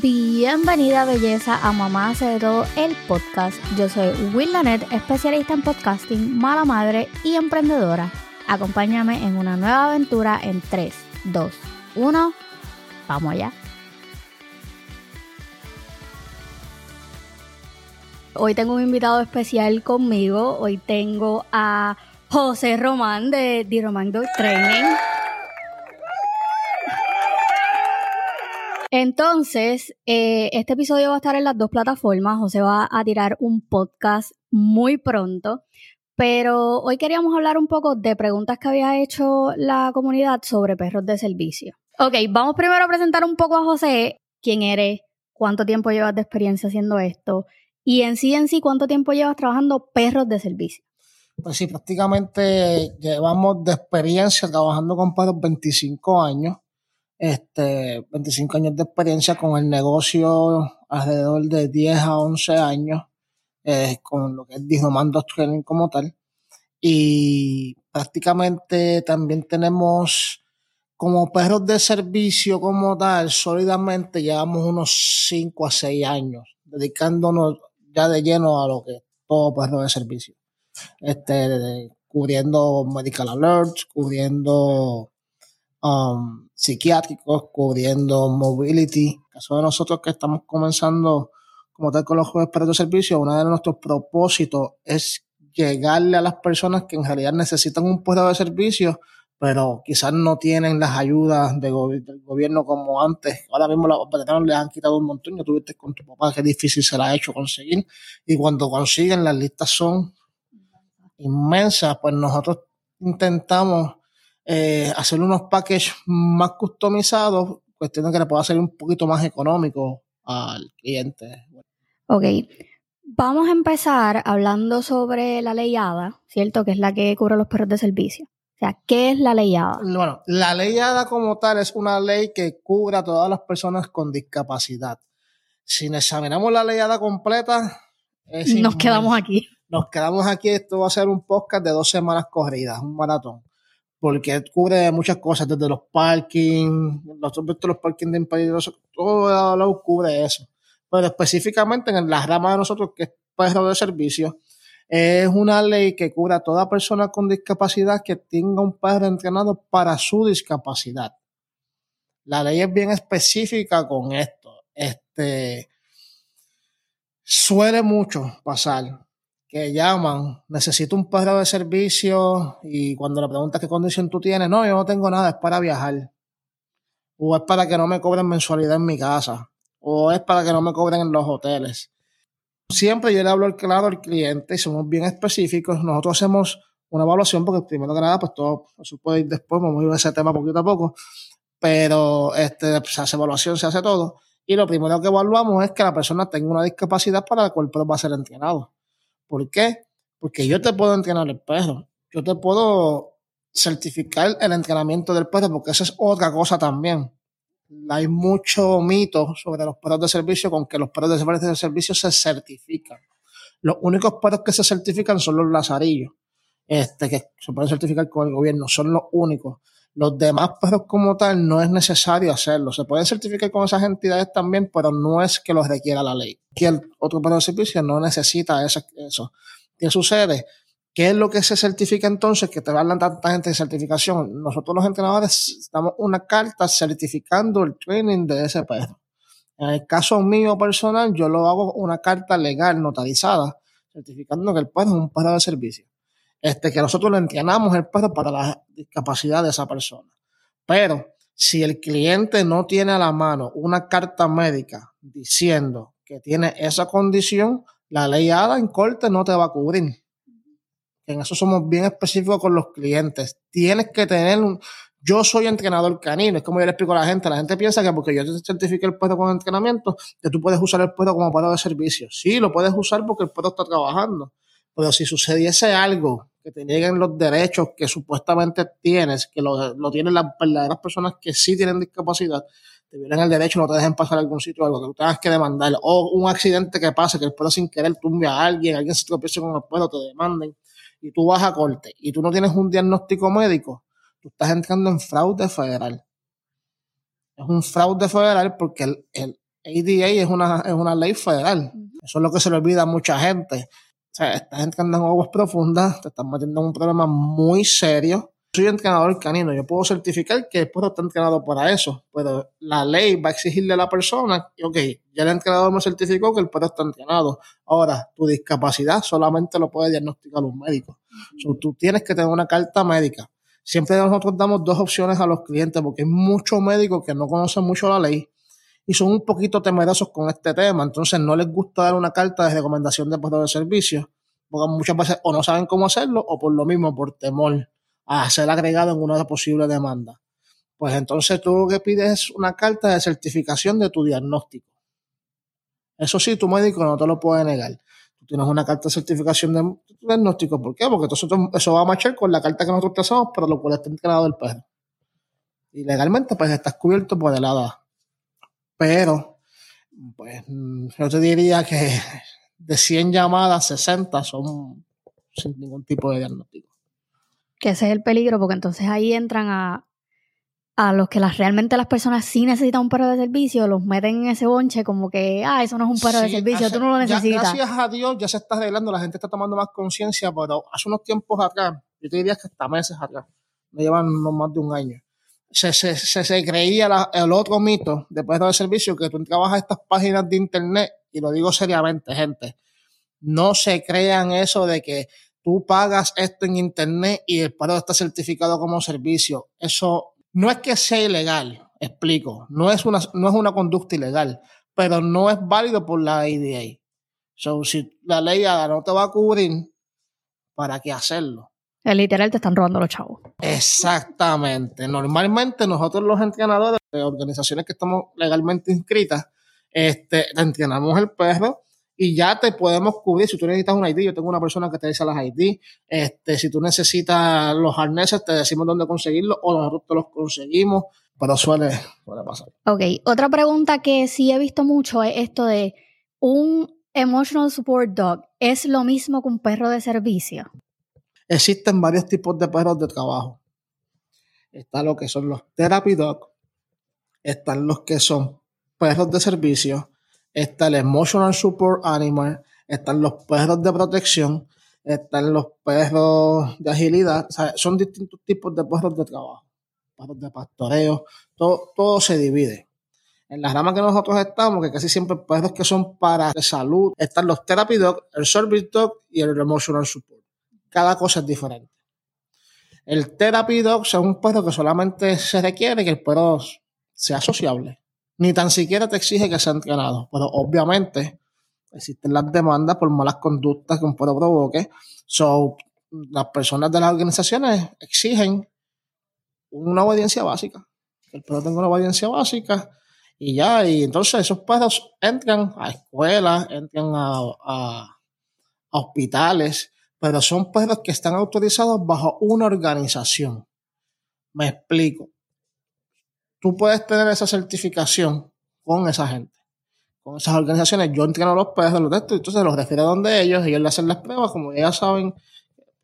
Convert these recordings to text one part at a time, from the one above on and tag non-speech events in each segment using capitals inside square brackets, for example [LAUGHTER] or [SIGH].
Bienvenida belleza a Mamá hace de todo el podcast. Yo soy Will Lanet, especialista en podcasting, mala madre y emprendedora. Acompáñame en una nueva aventura en 3, 2, 1. Vamos allá. Hoy tengo un invitado especial conmigo. Hoy tengo a José Román de The Román Dog Training. Entonces, eh, este episodio va a estar en las dos plataformas. José va a tirar un podcast muy pronto. Pero hoy queríamos hablar un poco de preguntas que había hecho la comunidad sobre perros de servicio. Ok, vamos primero a presentar un poco a José. ¿Quién eres? ¿Cuánto tiempo llevas de experiencia haciendo esto? Y en sí, en sí, ¿cuánto tiempo llevas trabajando perros de servicio? Pues sí, prácticamente llevamos de experiencia trabajando con perros 25 años este, 25 años de experiencia con el negocio, alrededor de 10 a 11 años, eh, con lo que es Dignomando Training como tal. Y prácticamente también tenemos como perros de servicio como tal, sólidamente llevamos unos 5 a 6 años, dedicándonos ya de lleno a lo que es todo perro de servicio. Este, cubriendo medical alerts, cubriendo um, psiquiátricos, cubriendo mobility. En caso de nosotros que estamos comenzando como tal con los jueves para tu servicio, uno de nuestros propósitos es llegarle a las personas que en realidad necesitan un puesto de servicio, pero quizás no tienen las ayudas del gobierno como antes. Ahora mismo los veteranos les han quitado un montón. Yo tuviste con tu papá que difícil se la ha hecho conseguir. Y cuando consiguen, las listas son inmensas. Pues nosotros intentamos eh, hacer unos packages más customizados, cuestión de que le pueda ser un poquito más económico al cliente. Ok, vamos a empezar hablando sobre la ley ADA, ¿cierto? Que es la que cubre los perros de servicio. O sea, ¿qué es la ley ADA? Bueno, la ley ADA como tal es una ley que cubre a todas las personas con discapacidad. Si examinamos la ley ADA completa, nos quedamos aquí. Nos quedamos aquí. Esto va a ser un podcast de dos semanas corridas, un maratón porque cubre muchas cosas, desde los parking, los, los parking de impedidos, todo lo cubre eso. Pero específicamente en la rama de nosotros, que es perro de servicio, es una ley que cubre a toda persona con discapacidad que tenga un perro entrenado para su discapacidad. La ley es bien específica con esto. Este suele mucho pasar que llaman, necesito un perro de servicio y cuando le preguntas qué condición tú tienes, no, yo no tengo nada, es para viajar. O es para que no me cobren mensualidad en mi casa. O es para que no me cobren en los hoteles. Siempre yo le hablo claro al cliente y somos bien específicos. Nosotros hacemos una evaluación porque primero que nada, pues todo eso puede ir después, vamos a ir a ese tema poquito a poco. Pero este, se hace evaluación, se hace todo. Y lo primero que evaluamos es que la persona tenga una discapacidad para la cual va a ser entrenado. ¿Por qué? Porque yo te puedo entrenar el perro. Yo te puedo certificar el entrenamiento del perro, porque esa es otra cosa también. Hay mucho mito sobre los perros de servicio con que los perros de servicio se certifican. Los únicos perros que se certifican son los lazarillos, este, que se pueden certificar con el gobierno, son los únicos. Los demás perros como tal no es necesario hacerlo. Se pueden certificar con esas entidades también, pero no es que los requiera la ley. Que el otro perro de servicio no necesita eso. ¿Qué sucede? ¿Qué es lo que se certifica entonces? Que te hablan tanta gente de certificación. Nosotros los entrenadores damos una carta certificando el training de ese perro. En el caso mío personal, yo lo hago una carta legal notarizada, certificando que el perro es un perro de servicio este, que nosotros le entrenamos el perro para la discapacidad de esa persona. Pero si el cliente no tiene a la mano una carta médica diciendo que tiene esa condición, la ley ADA en corte no te va a cubrir. En eso somos bien específicos con los clientes. Tienes que tener un... Yo soy entrenador canino, es como yo le explico a la gente. La gente piensa que porque yo te certifique el perro con entrenamiento, que tú puedes usar el perro como perro de servicio. Sí, lo puedes usar porque el perro está trabajando. Pero si sucediese algo que te nieguen los derechos que supuestamente tienes, que lo, lo tienen las verdaderas personas que sí tienen discapacidad, te violen el derecho, no te dejen pasar a algún sitio, algo que tú tengas que demandar, o un accidente que pase, que el pueblo sin querer tumbe a alguien, alguien se tropiece con el pueblo, te demanden, y tú vas a corte, y tú no tienes un diagnóstico médico, tú estás entrando en fraude federal. Es un fraude federal porque el, el ADA es una, es una ley federal. Eso es lo que se le olvida a mucha gente. O sea, estás entrando en aguas profundas, te estás metiendo en un problema muy serio. Soy entrenador canino, yo puedo certificar que el perro está entrenado para eso, pero la ley va a exigirle a la persona, ok, ya el entrenador me certificó que el perro está entrenado. Ahora, tu discapacidad solamente lo puede diagnosticar un médico. tú tienes que tener una carta médica. Siempre nosotros damos dos opciones a los clientes porque hay muchos médicos que no conocen mucho la ley y son un poquito temerosos con este tema, entonces no les gusta dar una carta de recomendación de puesto de servicio, porque muchas veces o no saben cómo hacerlo o por lo mismo, por temor a ser agregado en una posible demanda. Pues entonces tú lo que pides es una carta de certificación de tu diagnóstico. Eso sí, tu médico no te lo puede negar. Tú tienes una carta de certificación de tu diagnóstico. ¿Por qué? Porque eso va a marchar con la carta que nosotros te hacemos, pero lo cual está entrenado el perro. Y legalmente, pues estás cubierto por el ADA. Pero, pues, yo te diría que de 100 llamadas, 60 son sin ningún tipo de diagnóstico. Que ese es el peligro, porque entonces ahí entran a, a los que las, realmente las personas sí necesitan un perro de servicio, los meten en ese bonche como que, ah, eso no es un perro de servicio, tú no lo necesitas. gracias a Dios ya se está arreglando, la gente está tomando más conciencia, pero hace unos tiempos atrás, yo te diría que hasta meses atrás, me llevan no más de un año, se, se, se, creía el otro mito de perro de servicio que tú entrabas a estas páginas de internet, y lo digo seriamente, gente, no se crean eso de que tú pagas esto en internet y el perro está certificado como servicio. Eso no es que sea ilegal, explico, no es una, no es una conducta ilegal, pero no es válido por la IDA. So, si la ley no te va a cubrir, ¿para qué hacerlo? El literal te están robando los chavos. Exactamente. Normalmente nosotros los entrenadores de organizaciones que estamos legalmente inscritas, este, te entrenamos el perro y ya te podemos cubrir. Si tú necesitas un ID, yo tengo una persona que te dice las ID. Este, si tú necesitas los arneses, te decimos dónde conseguirlos o nosotros te los conseguimos, pero suele, suele pasar. Ok, otra pregunta que sí he visto mucho es esto de un emotional support dog. ¿Es lo mismo que un perro de servicio? Existen varios tipos de perros de trabajo. Está lo que son los therapy dog, están los que son perros de servicio, está el emotional support animal, están los perros de protección, están los perros de agilidad, son distintos tipos de perros de trabajo, perros de pastoreo, todo, todo se divide. En las ramas que nosotros estamos, que casi siempre perros que son para salud, están los therapy dog, el service dog y el emotional support cada cosa es diferente. El Therapy Dog es un perro que solamente se requiere que el perro sea sociable. Ni tan siquiera te exige que sea entrenado. Pero obviamente existen las demandas por malas conductas que un perro provoque. So, las personas de las organizaciones exigen una obediencia básica. El perro tenga una obediencia básica y ya. Y entonces esos perros entran a escuelas, entran a hospitales pero son perros que están autorizados bajo una organización. Me explico. Tú puedes tener esa certificación con esa gente, con esas organizaciones. Yo entreno a los perros, los textos, entonces los refiero a donde ellos, y ellos le hacen las pruebas, como ya saben,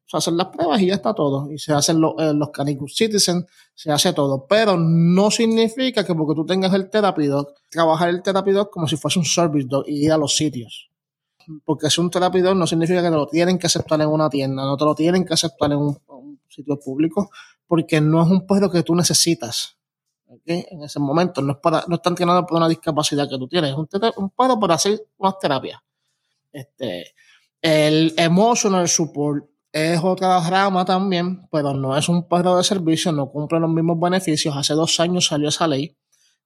se hacen las pruebas y ya está todo. Y se hacen los, eh, los Canicus Citizen, se hace todo. Pero no significa que porque tú tengas el Therapy Dog, trabajar el Therapy Dog como si fuese un Service Dog y ir a los sitios porque es un terapidor no significa que te lo tienen que aceptar en una tienda, no te lo tienen que aceptar en un, sitio público, porque no es un perro que tú necesitas. En ese momento, no, es para, no está entrenado por una discapacidad que tú tienes, es un, un perro para hacer unas terapias. Este, el emotional support es otra rama también, pero no es un perro de servicio, no cumple los mismos beneficios. Hace dos años salió esa ley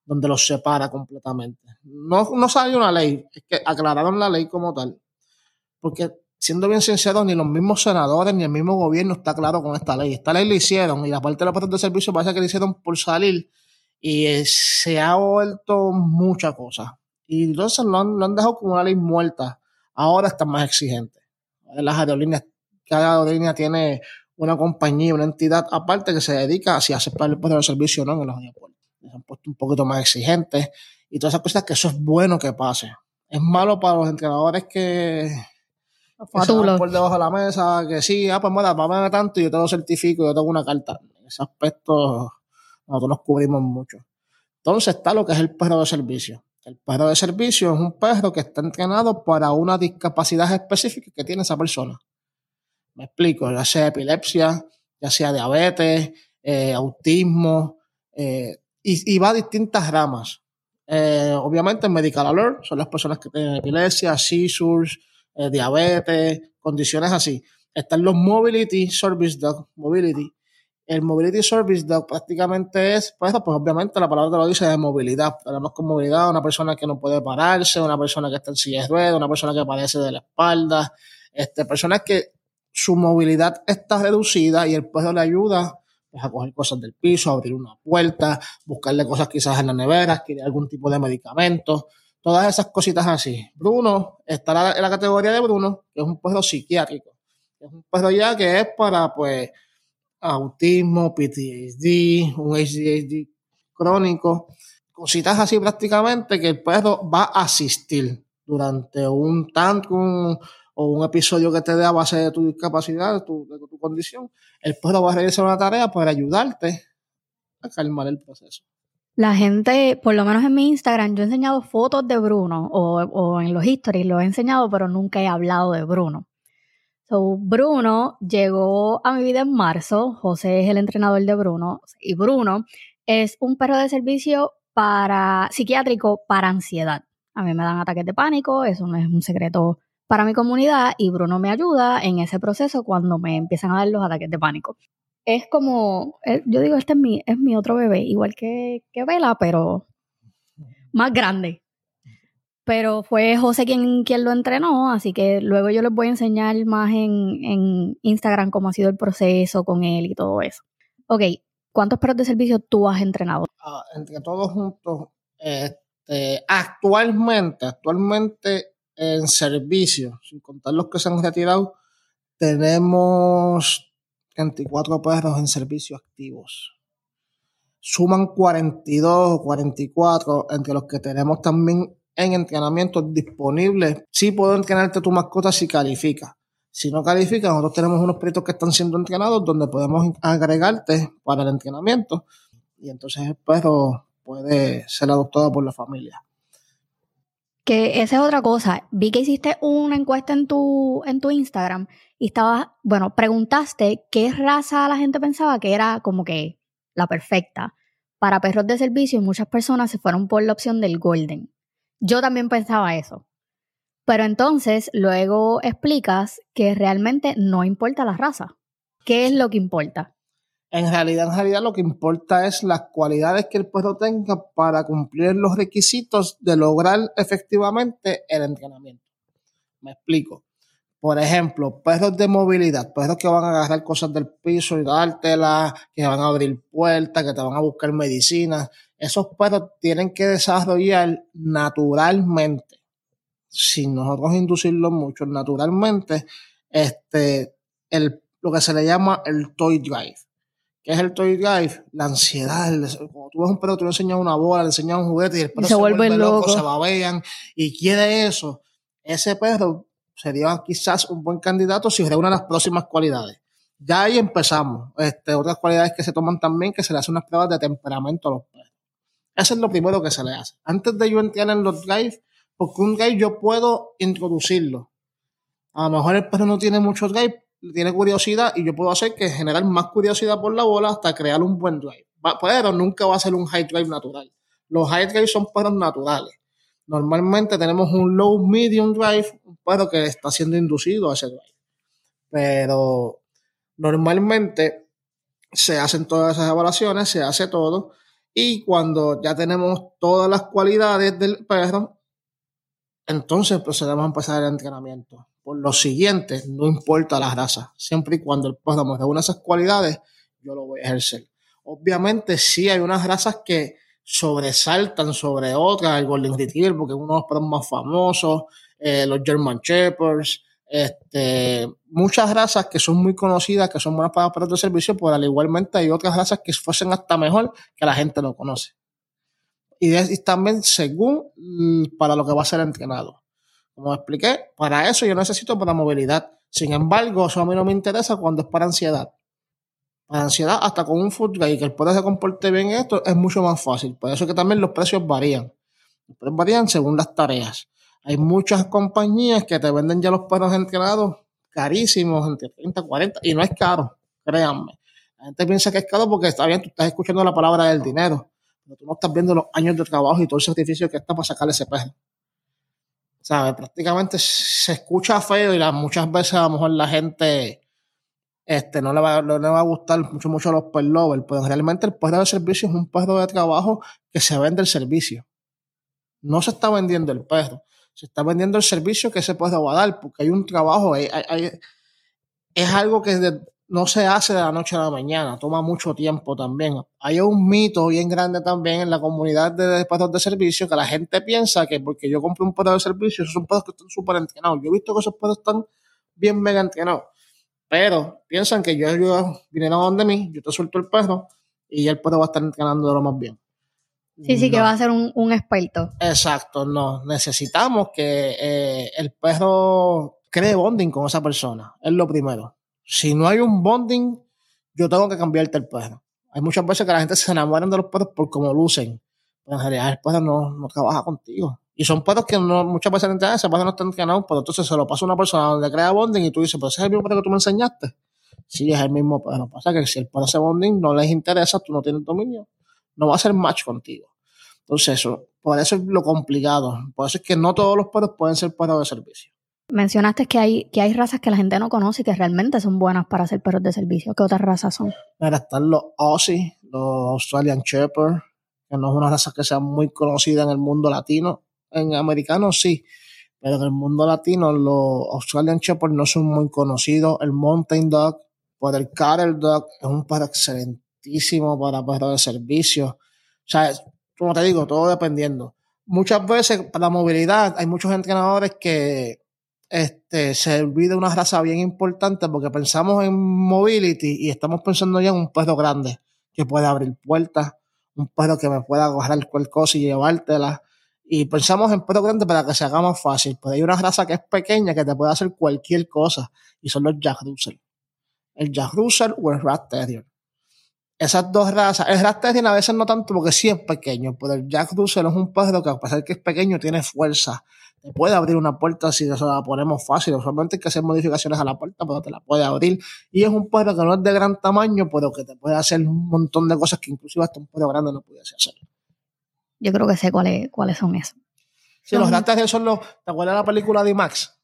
donde los separa completamente. No, no salió una ley, es que aclararon la ley como tal. Porque, siendo bien sincero, ni los mismos senadores ni el mismo gobierno está claro con esta ley. Esta ley la hicieron y la parte de los puestos de servicio parece que la hicieron por salir y eh, se ha vuelto mucha cosa. Y entonces lo han, lo han dejado como una ley muerta. Ahora están más exigentes. Las aerolíneas, cada aerolínea tiene una compañía, una entidad aparte que se dedica a si aceptar el puesto de servicio o no en los aeropuertos se han puesto un poquito más exigentes y todas esas cosas que eso es bueno que pase. Es malo para los entrenadores que, que se por debajo de la mesa, que sí, ah, pues bueno, pagar tanto y yo te lo certifico, yo tengo una carta. En ese aspecto nosotros nos cubrimos mucho. Entonces está lo que es el perro de servicio. El perro de servicio es un perro que está entrenado para una discapacidad específica que tiene esa persona. Me explico, ya sea epilepsia, ya sea diabetes, eh, autismo, eh, y, va a distintas ramas. Eh, obviamente, Medical Alert son las personas que tienen epilepsia, seizures, diabetes, condiciones así. Están los Mobility Service Dog, Mobility. El Mobility Service Dog prácticamente es, pues, pues obviamente la palabra te lo dice de movilidad. Tenemos con movilidad una persona que no puede pararse, una persona que está en silla de ruedas, una persona que padece de la espalda, este, personas que su movilidad está reducida y el perro le ayuda pues, a coger cosas del piso, abrir una puerta, buscarle cosas quizás en la nevera, adquirir algún tipo de medicamento, todas esas cositas así. Bruno estará en la categoría de Bruno, que es un perro psiquiátrico. Es un perro ya que es para, pues, autismo, PTSD, un ADHD crónico, cositas así prácticamente que el perro va a asistir durante un tantrum un episodio que te dé a base de tu discapacidad, de tu, condición, el perro va a realizar una tarea para ayudarte a calmar el proceso. La gente, por lo menos en mi Instagram, yo he enseñado fotos de Bruno o, en los histories lo he enseñado, pero nunca he hablado de Bruno. So, Bruno llegó a mi vida en marzo. José es el entrenador de Bruno. Y Bruno es un perro de servicio para psiquiátrico para ansiedad. A mí me dan ataques de pánico, eso no es un secreto para mi comunidad y Bruno me ayuda en ese proceso cuando me empiezan a dar los ataques de pánico. Es como, eh, yo digo, este es mi, es mi otro bebé, igual que, que Vela, pero más grande. Pero fue José quien, quien lo entrenó, así que luego yo les voy a enseñar más en, en Instagram cómo ha sido el proceso con él y todo eso. Ok, ¿cuántos perros de servicio tú has entrenado? Ah, entre todos juntos, este, actualmente, actualmente en servicio, sin contar los que se han retirado, tenemos 24 perros en servicio activos. Suman 42 o 44 entre los que tenemos también en entrenamiento disponibles. Sí puedo entrenarte tu mascota si califica. Si no califica, nosotros tenemos unos perritos que están siendo entrenados donde podemos agregarte para el entrenamiento y entonces el perro puede ser adoptado por la familia. Que esa es otra cosa. Vi que hiciste una encuesta en tu, en tu Instagram y estabas, bueno, preguntaste qué raza la gente pensaba que era como que la perfecta para perros de servicio y muchas personas se fueron por la opción del Golden. Yo también pensaba eso. Pero entonces luego explicas que realmente no importa la raza. ¿Qué es lo que importa? En realidad, en realidad lo que importa es las cualidades que el perro tenga para cumplir los requisitos de lograr efectivamente el entrenamiento. Me explico. Por ejemplo, perros de movilidad, perros que van a agarrar cosas del piso y dártelas, que van a abrir puertas, que te van a buscar medicinas. Esos perros tienen que desarrollar naturalmente, sin nosotros inducirlos mucho, naturalmente, este, el, lo que se le llama el toy drive ¿Qué es el toy drive? La ansiedad. Cuando tú ves un perro, tú le enseñas una bola, le enseñas un juguete y el perro se, vuelve, loco, se babean y quiere eso. Ese perro sería quizás un buen candidato si reúne las próximas cualidades. Ya ahí empezamos. Este, otras cualidades que se toman también, que se le hacen unas pruebas de temperamento a los perros. Eso es lo primero que se le hace. Antes de yo entrar en los drives, porque un drive yo puedo introducirlo. A lo mejor el perro no tiene muchos drive, tiene curiosidad y yo puedo hacer que generar más curiosidad por la bola hasta crear un buen drive. Pero nunca va a ser un high drive natural. Los high drive son perros naturales. Normalmente tenemos un low medium drive, un perro que está siendo inducido a ese drive. Pero normalmente se hacen todas esas evaluaciones, se hace todo. Y cuando ya tenemos todas las cualidades del perro, entonces procedemos a empezar el entrenamiento. Por lo siguiente, no importa la raza, siempre y cuando el me reúna esas cualidades, yo lo voy a ejercer. Obviamente, sí hay unas razas que sobresaltan sobre otras, el Golden Retriever, porque es uno de los perros más famosos, eh, los German Shepherds, este, muchas razas que son muy conocidas, que son buenas para perros de servicio, pero al igualmente hay otras razas que fuesen hasta mejor que la gente no conoce. Y, y también según mm, para lo que va a ser entrenado. Como expliqué, para eso yo necesito para movilidad. Sin embargo, eso a mí no me interesa cuando es para ansiedad. Para ansiedad, hasta con un food y que el poder se comporte bien esto, es mucho más fácil. Por eso que también los precios varían. Los perros varían según las tareas. Hay muchas compañías que te venden ya los perros entrenados carísimos, entre 30, 40, y no es caro, créanme. La gente piensa que es caro porque está bien, tú estás escuchando la palabra del dinero, pero tú no estás viendo los años de trabajo y todo el sacrificio que está para sacarle ese perro. ¿Sabes? Prácticamente se escucha feo y muchas veces a lo mejor la gente este, no, le va, no le va a gustar mucho, mucho los pet lovers, pero realmente el perro de servicio es un perro de trabajo que se vende el servicio. No se está vendiendo el perro, se está vendiendo el servicio que ese perro va a dar, porque hay un trabajo, hay, es algo que no se hace de la noche a la mañana, toma mucho tiempo también. Hay un mito bien grande también en la comunidad de perros de servicio que la gente piensa que porque yo compré un perro de servicio, esos son perros que están súper entrenados. Yo he visto que esos perros están bien mega entrenados pero piensan que yo, yo vinieron a donde mí, yo te suelto el perro y el perro va a estar entrenando de lo más bien. Sí, sí, que va a ser un, experto. Exacto, no. Necesitamos que eh, el perro cree bonding con esa persona. Es lo primero. Si no hay un bonding, yo tengo que cambiarte el perro. Hay muchas veces que la gente se enamora de los perros por cómo lucen. Pero en realidad el perro no, no trabaja contigo. Y son perros que no, muchas veces entienden, ese perro no están entrenados, pero entonces se lo pasa a una persona donde crea bonding y tú dices, pero ese es el mismo perro que tú me enseñaste. Sí, es el mismo perro. Pasa que si el perro hace bonding no les interesa, tú no tienes dominio, no va a ser match contigo. Entonces, eso, por eso es lo complicado. Por eso es que no todos los perros pueden ser perros de servicio. Mencionaste que hay, que hay razas que la gente no conoce y que realmente son buenas para ser perros de servicio. ¿Qué otras razas son? Mira, están los Aussie, los Australian Shepherd, que no es una raza que sea muy conocida en el mundo latino en americanos sí, pero en el mundo latino los Australian Shepherd no son muy conocidos. El Mountain Dog, por el Cattle Dog, es un perro excelentísimo para perros de servicio. O sea, como te digo, todo dependiendo. Muchas veces para la movilidad hay muchos entrenadores que este, se olvida una raza bien importante porque pensamos en mobility y estamos pensando ya en un perro grande que puede abrir puertas, un perro que me pueda agarrar cualquier cosa y llevártela, y pensamos en perros grandes para que se haga más fácil. Pues hay una raza que es pequeña que te puede hacer cualquier cosa y son los Jack Russell. El Jack Russell o el Rat Terrier. Esas dos razas, el Rat Terrier a veces no tanto porque sí es pequeño, pero el Jack Russell es un perro que a pesar de que es pequeño tiene fuerza. Te puede abrir una puerta si eso la ponemos fácil. Solamente hay que hacer modificaciones a la puerta, pero te la puede abrir. Y es un perro que no es de gran tamaño, pero que te puede hacer un montón de cosas que inclusive hasta un perro grande no pudiese hacer. Yo creo que sé cuáles, cuáles son esos. Sí, los grandes son los. ¿Te acuerdas de la película de Max?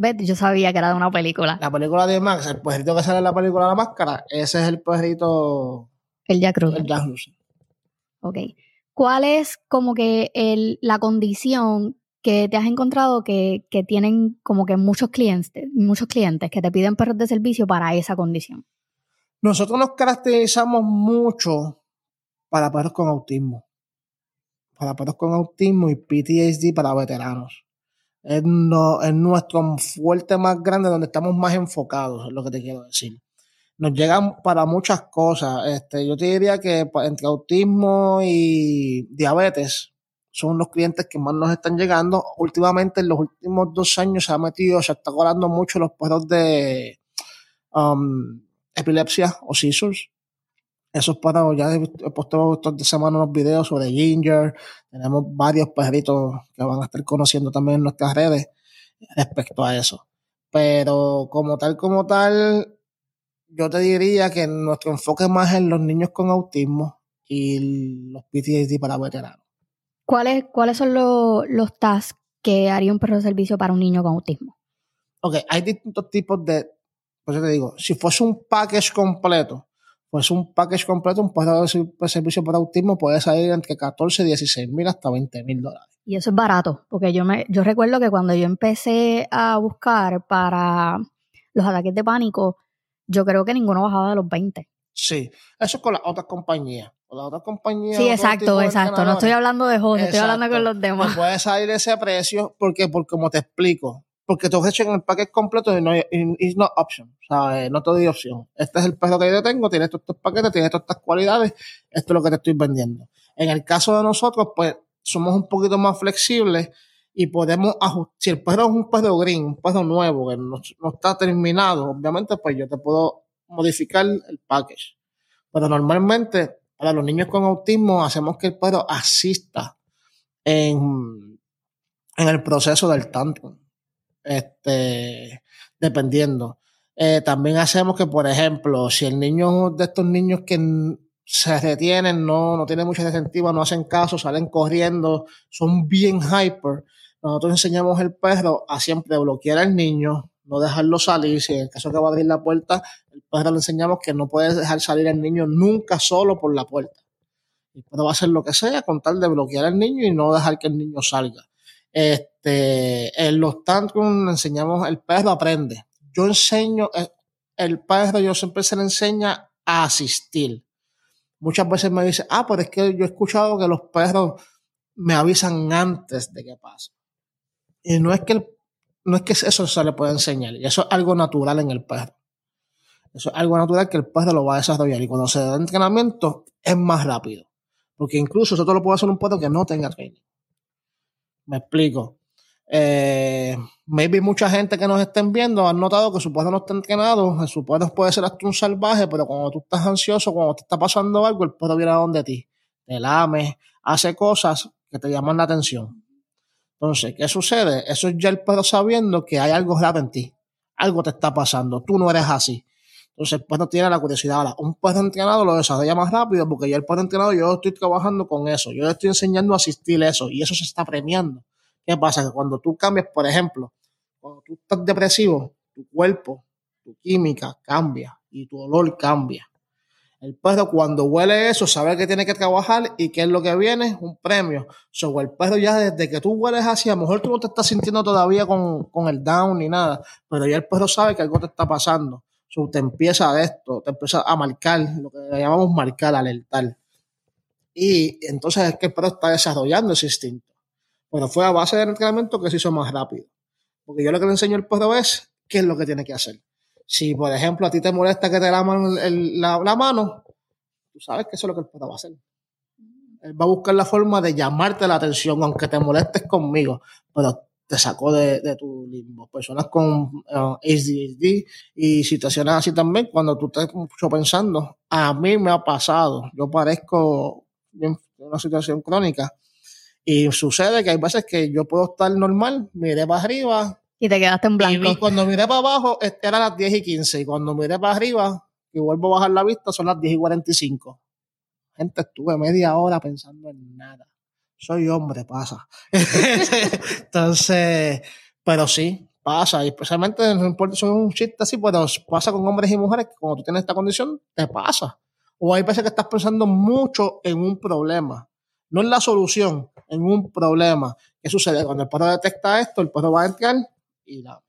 ¿Ves? Yo sabía que era de una película. La película de Max, el perrito que sale en la película la máscara, ese es el perrito. El Jack Russell. El Jack Russell. Ok. ¿Cuál es como que el, la condición que te has encontrado que, que, tienen como que muchos clientes, muchos clientes que te piden perros de servicio para esa condición? Nosotros nos caracterizamos mucho para perros con autismo para perros con autismo y PTSD para veteranos. Es, nuestro fuerte más grande donde estamos más enfocados, es lo que te quiero decir. Nos llegan para muchas cosas. Este, yo te diría que entre autismo y diabetes son los clientes que más nos están llegando. Últimamente, en los últimos dos años se ha metido, se está colando mucho los perros de um, epilepsia o seizures esos para ya he puesto estos de semana unos videos sobre Ginger. Tenemos varios perritos que van a estar conociendo también en nuestras redes respecto a eso. Pero como tal, como tal, yo te diría que nuestro enfoque es más en los niños con autismo y los PTSD para veteranos. ¿Cuáles, cuáles son los, los tasks que haría un perro de servicio para un niño con autismo? Ok, hay distintos tipos de, pues yo te digo, si fuese un package completo, pues un package completo, un pago de servicio por autismo puede salir entre 14, 16 mil hasta 20 mil dólares. Y eso es barato, porque yo me, yo recuerdo que cuando yo empecé a buscar para los ataques de pánico, yo creo que ninguno bajaba de los 20. Sí, eso es con las otras compañías. Con las otras compañías. Sí, exacto, exacto. No estoy hablando de José, estoy hablando con los demás. puede salir ese precio porque, porque como te explico, porque tú en el paquete completo y no es no option, ¿sabes? No te doy opción. Este es el perro que yo tengo, tiene estos, paquetes, tiene estas cualidades, esto es lo que te estoy vendiendo. En el caso de nosotros, pues somos un poquito más flexibles y podemos ajustar. Si el perro es un perro green, un perro nuevo, que no, está terminado, obviamente, pues yo te puedo modificar el package. Pero normalmente, para los niños con autismo, hacemos que el perro asista en, en el proceso del tantrum. Este, dependiendo. Eh, también hacemos que, por ejemplo, si el niño de estos niños que se retienen, no, no tienen mucha retentiva, no hacen caso, salen corriendo, son bien hyper, nosotros enseñamos al perro a siempre bloquear al niño, no dejarlo salir. Si en el caso que va a abrir la puerta, el perro le enseñamos que no puede dejar salir al niño nunca solo por la puerta. El perro va a hacer lo que sea con tal de bloquear al niño y no dejar que el niño salga. Este, en los tantrums enseñamos, el perro aprende. Yo enseño, eh, el perro yo siempre se le enseña a asistir. Muchas veces me dice, ah, pero es que yo he escuchado que los perros me avisan antes de que pase. Y no es que no es que eso se le pueda enseñar, y eso es algo natural en el perro. Eso es algo natural que el perro lo va a desarrollar y cuando se da entrenamiento es más rápido. Porque incluso eso lo puede hacer un perro que no tenga training. Me explico. Eh, maybe mucha gente que nos estén viendo han notado que su perro no está entrenado, su perro puede ser hasta un salvaje, pero cuando tú estás ansioso, cuando te está pasando algo, el perro viene a donde ti, te lame, hace cosas que te llaman la atención. Entonces, ¿qué sucede? Eso es ya el perro sabiendo que hay algo raro en ti. Algo te está pasando. Tú no eres así. Entonces, el perro tiene la curiosidad. Ahora, un perro entrenado lo desarrolla más rápido porque ya el perro entrenado, yo estoy trabajando con eso. Yo le estoy enseñando a asistir eso y eso se está premiando. ¿Qué pasa? Que cuando tú cambias, por ejemplo, cuando tú estás depresivo, tu cuerpo, tu química cambia y tu olor cambia. El perro cuando huele eso sabe que tiene que trabajar y qué es lo que viene, un premio. So, el perro ya desde que tú hueles así, a lo mejor tú no te estás sintiendo todavía con, con el down ni nada, pero ya el perro sabe que algo te está pasando. So, te empieza a esto, te empieza a marcar, lo que llamamos marcar, alertar. Y entonces es que el perro está desarrollando ese instinto. Bueno, fue a base del entrenamiento que se hizo más rápido. Porque yo lo que le enseño al perro es qué es lo que tiene que hacer. Si, por ejemplo, a ti te molesta que te laman la, la, mano, tú sabes que eso es lo que el perro va a hacer. Él va a buscar la forma de llamarte la atención, aunque te molestes conmigo, pero te sacó de, de tu limbo. Personas con uh, ADHD y situaciones así también, cuando tú estás mucho pensando, a mí me ha pasado, yo parezco en una situación crónica y sucede que hay veces que yo puedo estar normal, miré para arriba, y te quedaste en blanco. Y cuando miré para abajo, este era las 10 y 15. Y cuando miré para arriba, y vuelvo a bajar la vista, son las 10 y 45. Gente, estuve media hora pensando en nada. Soy hombre, pasa. [LAUGHS] Entonces, pero sí, pasa. Y especialmente, son un chiste así, pero pasa con hombres y mujeres que cuando tú tienes esta condición, te pasa. O hay veces que estás pensando mucho en un problema. No en la solución, en un problema. ¿Qué sucede? Cuando el perro detecta esto, el perro va a entrar y la,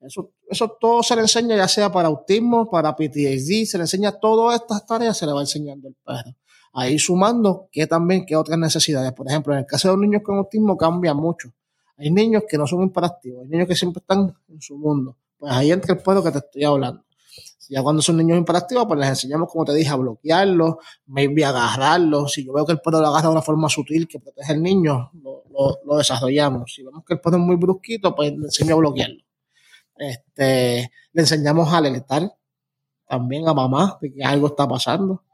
eso, eso todo se le enseña, ya sea para autismo, para PTSD, se le enseña todas estas tareas, se le va enseñando el perro. Ahí sumando que también que otras necesidades. Por ejemplo, en el caso de los niños con autismo cambia mucho. Hay niños que no son imperactivos, hay niños que siempre están en su mundo. Pues ahí entra el perro que te estoy hablando. Ya cuando son niños imperactivos, pues les enseñamos, como te dije, a bloquearlos, maybe agarrarlos. Si yo veo que el perro lo agarra de una forma sutil que protege al niño, lo, desarrollamos. Si vemos que el perro es muy brusquito, pues le enseño a bloquearlo. Este, le enseñamos a alertar también a mamá de que algo está pasando.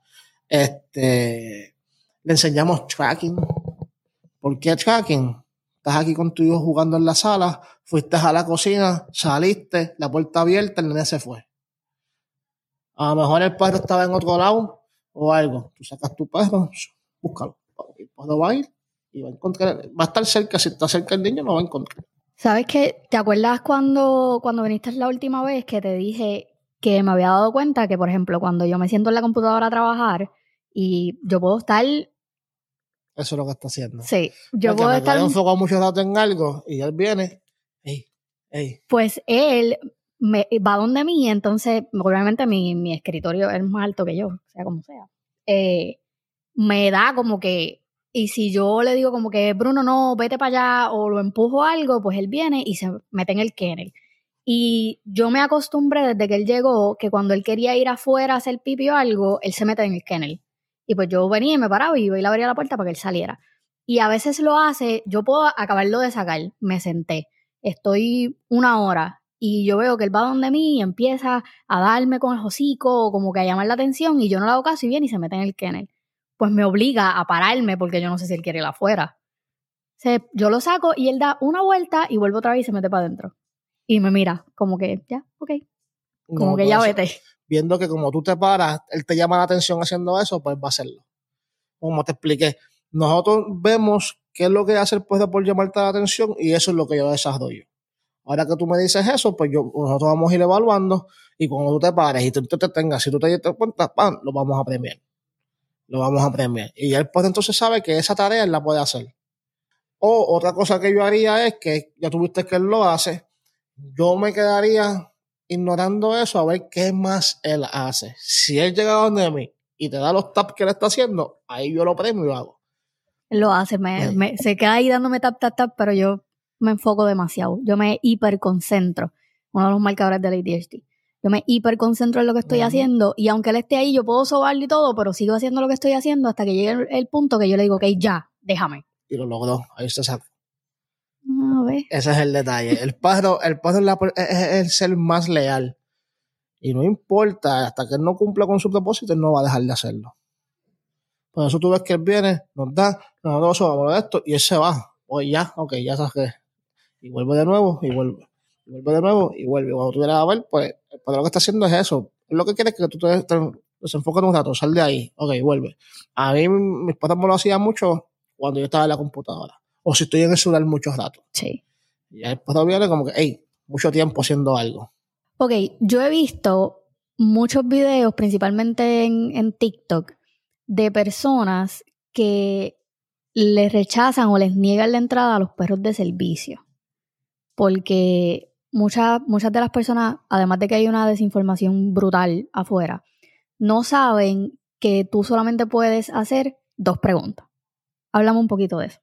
Este, le enseñamos tracking. ¿Por qué tracking? Estás aquí con tu hijo jugando en la sala, fuiste a la cocina, saliste, la puerta abierta, el nene se fue. A lo mejor el perro estaba en otro lado o algo. Tú sacas tu perro, búscalo. El perro va a ir y va a encontrar, va a estar cerca, si está cerca el niño, no va a encontrar. ¿Sabes qué? ¿Te acuerdas cuando, cuando viniste la última vez que te dije que me había dado cuenta que, por ejemplo, cuando yo me siento en la computadora a trabajar y yo puedo estar... Eso es lo que está haciendo. Sí, yo puedo estar... enfocado mucho rato en algo y él viene, hey, hey. Pues él me, va donde mí, entonces, obviamente mi, mi escritorio es más alto que yo, sea como sea. Eh, me da como que y si yo le digo como que, Bruno, no, vete para allá o lo empujo algo, pues él viene y se mete en el kennel. Y yo me acostumbré desde que él llegó que cuando él quería ir afuera a hacer pipi o algo, él se mete en el kennel. Y pues yo venía y me paraba y iba y le abría la puerta para que él saliera. Y a veces lo hace, yo puedo acabarlo de sacar, me senté, estoy una hora y yo veo que él va donde mí y empieza a darme con el hocico o como que a llamar la atención y yo no le hago caso y viene y se mete en el kennel pues me obliga a pararme porque yo no sé si él quiere ir afuera. Se, yo lo saco y él da una vuelta y vuelve otra vez y se mete para adentro. Y me mira, como que, ya, ok. Como No, que ya pues, vete. Viendo que como tú te paras, él te llama la atención haciendo eso, pues va a hacerlo. Como te expliqué, nosotros vemos qué es lo que hace el puesto por llamarte la atención y eso es lo que yo desarrollo. Ahora que tú me dices eso, pues yo, nosotros vamos a ir evaluando y cuando tú te pares y tú te tengas, si tú te diste cuenta, ¡pam! lo vamos a premiar. Lo vamos a premiar. Y ya el puesto entonces sabe que esa tarea él la puede hacer. O otra cosa que yo haría es que ya tuviste que él lo hace, yo me quedaría ignorando eso a ver qué más él hace. Si él llega a donde mí y te da los taps que él está haciendo, ahí yo lo premio y lo hago. Lo hace, me, Sí. me- se queda ahí dándome tap, tap, tap, pero yo me enfoco demasiado. Yo me hiperconcentro. Uno de los marcadores del ADHD. Yo me hiperconcentro en lo que estoy haciendo y aunque él esté ahí, yo puedo sobarle y todo, pero sigo haciendo lo que estoy haciendo hasta que llegue el, el punto que yo le digo, ok, ya, déjame. Y lo logró. Ahí se sacó. A. Ese es el detalle. El pájaro, el pájaro es, el ser más leal. Y no importa, hasta que él no cumpla con su propósito, no va a dejar de hacerlo. Por eso tú ves que él viene, nos da, nosotros vamos de esto, y él se va. Pues ya, ok, ya saqué. Y vuelve de nuevo, y vuelve. Y vuelve de nuevo, y vuelve. Cuando tú vienes a ver, pues, el padre lo que está haciendo es eso. Él lo que quiere es que tú te, te desenfoques un rato, sal de ahí, ok, vuelve. A mí, mis padres me lo hacían mucho cuando yo estaba en la computadora. O si estoy en el celular mucho rato. Sí. Y después viene como que, hey, mucho tiempo haciendo algo. Ok, yo he visto muchos videos, principalmente en, en TikTok, de personas que les rechazan o les niegan la entrada a los perros de servicio. Porque muchas, muchas de las personas, además de que hay una desinformación brutal afuera, no saben que tú solamente puedes hacer dos preguntas. Háblame un poquito de eso.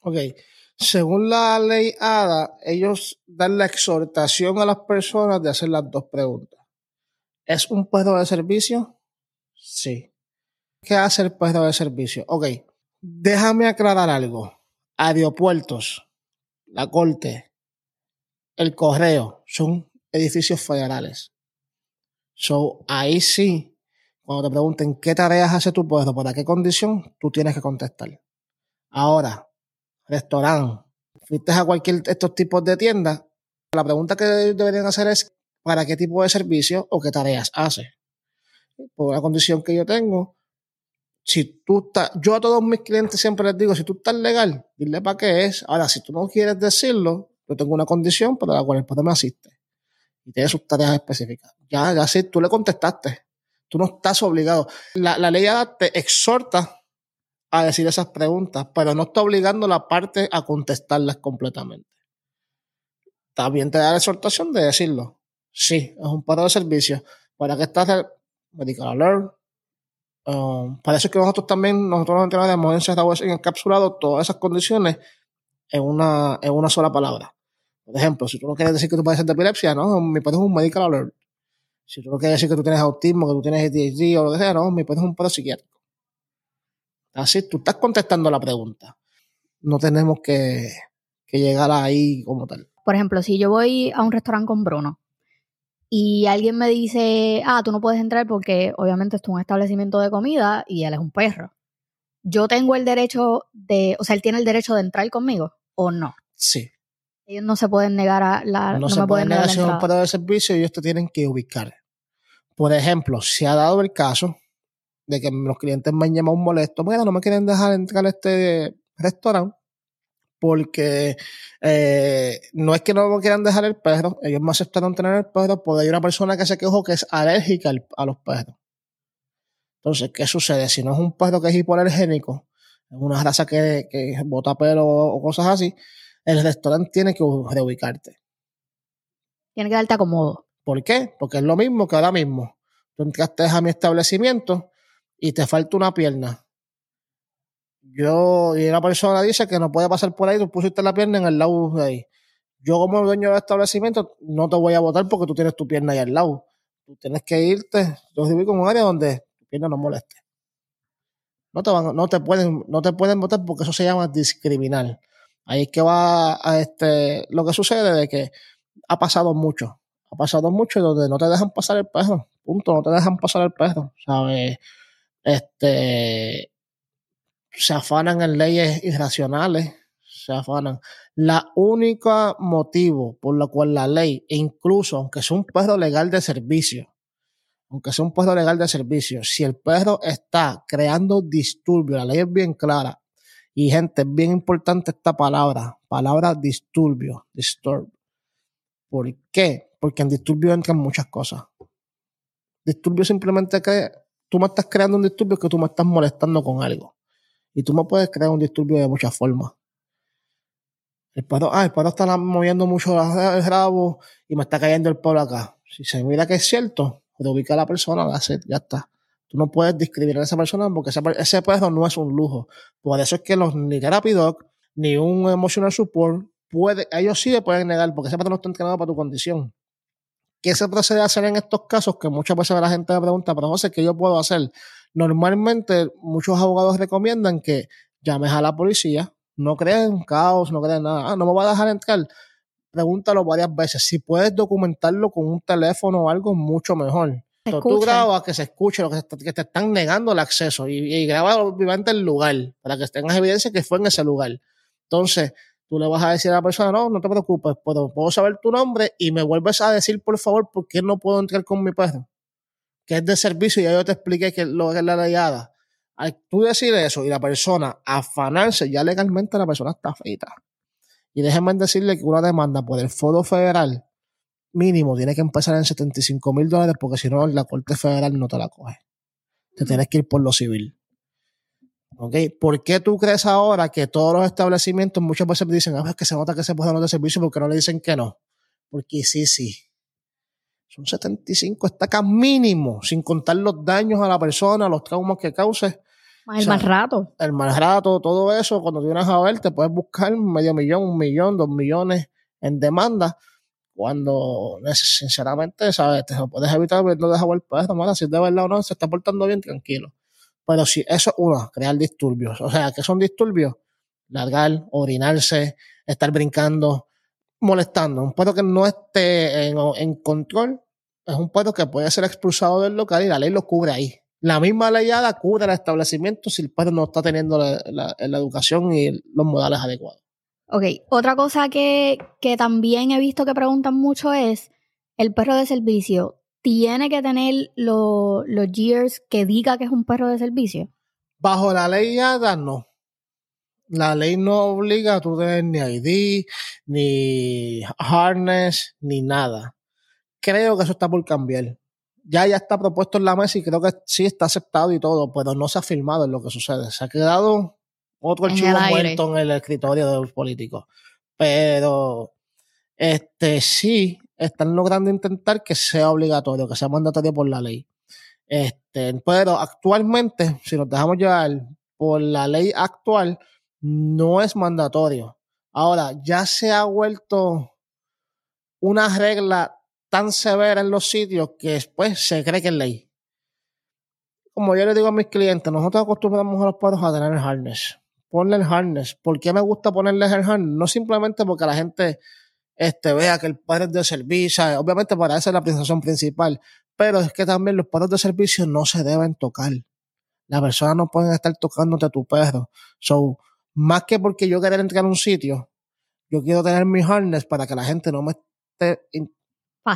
Ok. Según la ley ADA, ellos dan la exhortación a las personas de hacer las dos preguntas. ¿Es un perro de servicio? Sí. ¿Qué hace el perro de servicio? Ok. Déjame aclarar algo. Aeropuertos, la corte, el correo son edificios federales. So, ahí sí, cuando te pregunten qué tareas hace tu perro, para qué condición, tú tienes que contestar. Ahora, restaurante, fuiste a cualquier de estos tipos de tiendas, la pregunta que deberían hacer es para qué tipo de servicio o qué tareas hace. Por la condición que yo tengo, si tú estás, yo a todos mis clientes siempre les digo, si tú estás legal, dile para qué es. Ahora, si tú no quieres decirlo, yo tengo una condición para la cual el me asiste. Y tiene sus tareas específicas. Ya, ya sí, tú le contestaste. Tú no estás obligado. La, la ley te exhorta a decir esas preguntas, pero no está obligando la parte a contestarlas completamente. También te da la exhortación de decirlo. Sí, es un paro de servicio. ¿Para qué estás medical alert? Um, para eso es que nosotros también, nosotros los entrenadores hemos encerrado y encapsulado todas esas condiciones en una, en una sola palabra. Por ejemplo, si tú no quieres decir que tú padeces de epilepsia, no, mi padre es un medical alert. Si tú no quieres decir que tú tienes autismo, que tú tienes ADHD o lo que sea, no, mi padre es un paro psiquiátrico. Así, tú estás contestando la pregunta. No tenemos que, que llegar ahí como tal. Por ejemplo, si yo voy a un restaurante con Bruno y alguien me dice, ah, tú no puedes entrar porque obviamente esto es un establecimiento de comida y él es un perro. Yo tengo el derecho de, o sea, él tiene el derecho de entrar conmigo o no. Sí. Ellos no se pueden negar a la, no, no, se me puede pueden negar si es un paro de servicio y ellos te tienen que ubicar. Por ejemplo, se ha dado el caso de que los clientes me han llamado molesto, mira, no me quieren dejar entrar a este restaurante porque eh, no es que no me quieran dejar el perro, ellos me aceptaron tener el perro porque hay una persona que se quejó que es alérgica al- a los perros. Entonces, ¿qué sucede? Si no es un perro que es hipoalergénico, es una raza que, que bota pelo o cosas así, el restaurante tiene que reubicarte. Tiene que darte acomodo. ¿Por qué? Porque es lo mismo que ahora mismo. Tú entraste a mi establecimiento y te falta una pierna. Yo, y una persona dice que no puede pasar por ahí, tú pusiste la pierna en el lado de ahí. Yo como dueño del establecimiento no te voy a votar porque tú tienes tu pierna ahí al lado. Tú tienes que irte, yo ubico en un área donde tu pierna no moleste. No te van, no te pueden, no te pueden votar porque eso se llama discriminar. Ahí es que va a este, lo que sucede de que ha pasado mucho. Ha pasado mucho donde no te dejan pasar el perro. Punto, no te dejan pasar el perro. ¿Sabes? Este se afanan en leyes irracionales. se afanan. La única motivo por la cual la ley, e incluso aunque sea un perro legal de servicio, aunque sea un perro legal de servicio, si el perro está creando disturbio, la ley es bien clara. Y gente, es bien importante esta palabra, palabra disturbio, disturb. ¿Por qué? Porque en disturbio entran muchas cosas. Disturbio simplemente que tú me estás creando un disturbio que tú me estás molestando con algo. Y tú me puedes crear un disturbio de muchas formas. El perro, ah, el perro está moviendo mucho el rabo y me está cayendo el pelo acá. Si se mira que es cierto, ubica a la persona, ya está. Tú no puedes discriminar a esa persona porque ese, perro no es un lujo. Por eso es que los, ni Therapy ni un Emotional Support, puede, ellos sí le pueden negar porque ese perro no está entrenado para tu condición. ¿Qué se procede a hacer en estos casos? Que muchas veces la gente me pregunta, pero José, ¿qué yo puedo hacer? Normalmente muchos abogados recomiendan que llames a la policía, no creen caos, no creen nada, ah, no me va a dejar entrar. Pregúntalo varias veces. Si puedes documentarlo con un teléfono o algo, mucho mejor. tú grabas que se escuche lo que, te, te están negando el acceso y, y graba obviamente el lugar para que tengas evidencia que fue en ese lugar. Entonces, tú le vas a decir a la persona, no, no te preocupes, puedo, puedo saber tu nombre y me vuelves a decir, por favor, por qué no puedo entrar con mi perro, que es de servicio y ya yo te expliqué que lo que es la leyada. Al tú decir eso y la persona afanarse, ya legalmente la persona está feita. Y déjenme decirle que una demanda por el Foro Federal mínimo tiene que empezar en 75 mil dólares porque si no la Corte Federal no te la coge. Te tienes que ir por lo civil. ¿Ok? ¿Por qué tú crees ahora que todos los establecimientos muchas veces me dicen, ah, es que se nota que se pueden dar de servicio porque no le dicen que no? Porque sí, sí. Son 75 estacas mínimo, sin contar los daños a la persona, los traumas que cause. El mal rato. El mal rato, todo eso, cuando vienes a ver, te puedes buscar medio millón, un millón, dos millones en demanda. Cuando, sinceramente, ¿sabes? Te lo puedes evitar no dejas el perro, si de verdad o no, se está portando bien, tranquilo. Pero si eso es uno, crear disturbios. O sea, ¿qué son disturbios? Largar, orinarse, estar brincando, molestando. Un perro que no esté en, control es un perro que puede ser expulsado del local y la ley lo cubre ahí. La misma leyada cubre el establecimiento si el perro no está teniendo la, educación y los modales adecuados. Ok, otra cosa que, que también he visto que preguntan mucho es, el perro de servicio tiene que tener los years que diga que es un perro de servicio? Bajo la ley ya no. La ley no obliga a tú tener ni ID, ni harness, ni nada. Creo que eso está por cambiar. Ya ya está propuesto en la mesa y creo que sí está aceptado y todo, pero no se ha firmado en lo que sucede. Se ha quedado otro archivo muerto en el escritorio de los políticos. Pero este sí están logrando intentar que sea obligatorio, que sea mandatorio por la ley. Este, pero actualmente, si nos dejamos llevar por la ley actual, no es mandatorio. Ahora, ya se ha vuelto una regla tan severa en los sitios que después se cree que es ley. Como yo le digo a mis clientes, nosotros acostumbramos a los perros a tener el harness. Ponle el harness. ¿Por qué me gusta ponerles el harness? No simplemente porque la gente este, vea que el padre de servicio, obviamente para eso es la presentación principal, pero es que también los padres de servicio no se deben tocar. Las personas no pueden estar tocándote a tu perro. So, más que porque yo quiero entrar a un sitio, yo quiero tener mi harness para que la gente no me esté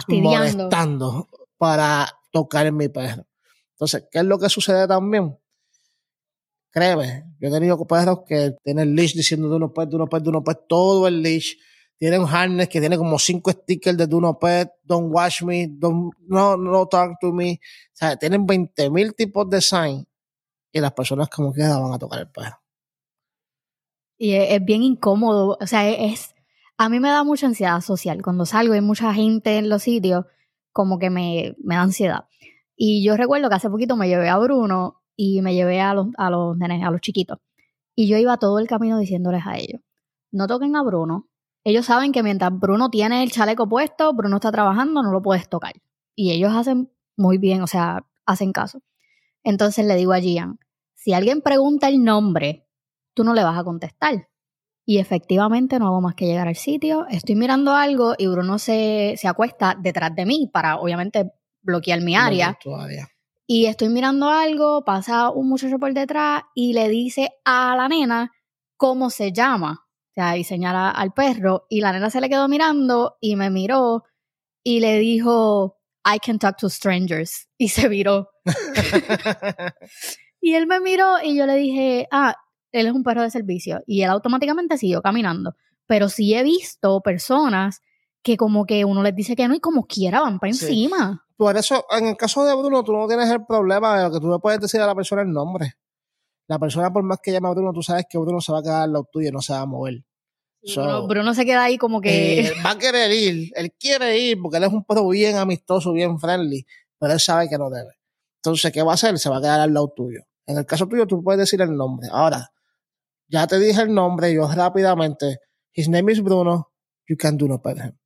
molestando para tocar en mi perro. Entonces, ¿qué es lo que sucede también? Créeme, yo he tenido perros que tienen leash diciendo de uno pet, de uno pet, de uno pet, todo el leash tiene un harness que tiene como cinco stickers de Do Not Pet, Don't Watch Me, don't, no, no Talk to Me. O sea, tienen 20.000 tipos de sign y las personas como que van a tocar el perro. Y es, bien incómodo, o sea, es, a mí me da mucha ansiedad social. Cuando salgo hay mucha gente en los sitios, como que me, me da ansiedad. Y yo recuerdo que hace poquito me llevé a Bruno y me llevé a los, a los a los chiquitos. Y yo iba todo el camino diciéndoles a ellos, no toquen a Bruno, ellos saben que mientras Bruno tiene el chaleco puesto, Bruno está trabajando, no lo puedes tocar. Y ellos hacen muy bien, o sea, hacen caso. Entonces le digo a Gian, si alguien pregunta el nombre, tú no le vas a contestar. Y efectivamente no hago más que llegar al sitio, estoy mirando algo y Bruno se, se acuesta detrás de mí para obviamente bloquear mi área. Y estoy mirando algo, pasa un muchacho por detrás y le dice a la nena cómo se llama sea, y señala al perro. Y la nena se le quedó mirando y me miró y le dijo, I can talk to strangers. Y se viró. [LAUGHS] y él me miró y yo le dije, ah, él es un perro de servicio. Y él automáticamente siguió caminando. Pero sí he visto personas que como que uno les dice que no y como quiera van para encima. Por eso, en el caso de Bruno, tú no tienes el problema de que tú le puedes decir a la persona el nombre. La persona, por más que llame a Bruno, tú sabes que Bruno se va a quedar al lado tuyo y no se va a mover. Bruno, se queda ahí como que... Eh, [LAUGHS] va a querer ir, él quiere ir porque él es un perro bien amistoso, bien friendly, pero él sabe que no debe. Entonces, ¿qué va a hacer? Se va a quedar al lado tuyo. En el caso tuyo, tú puedes decir el nombre. Ahora, ya te dije el nombre, yo rápidamente, his name is Bruno, you can do no pet him.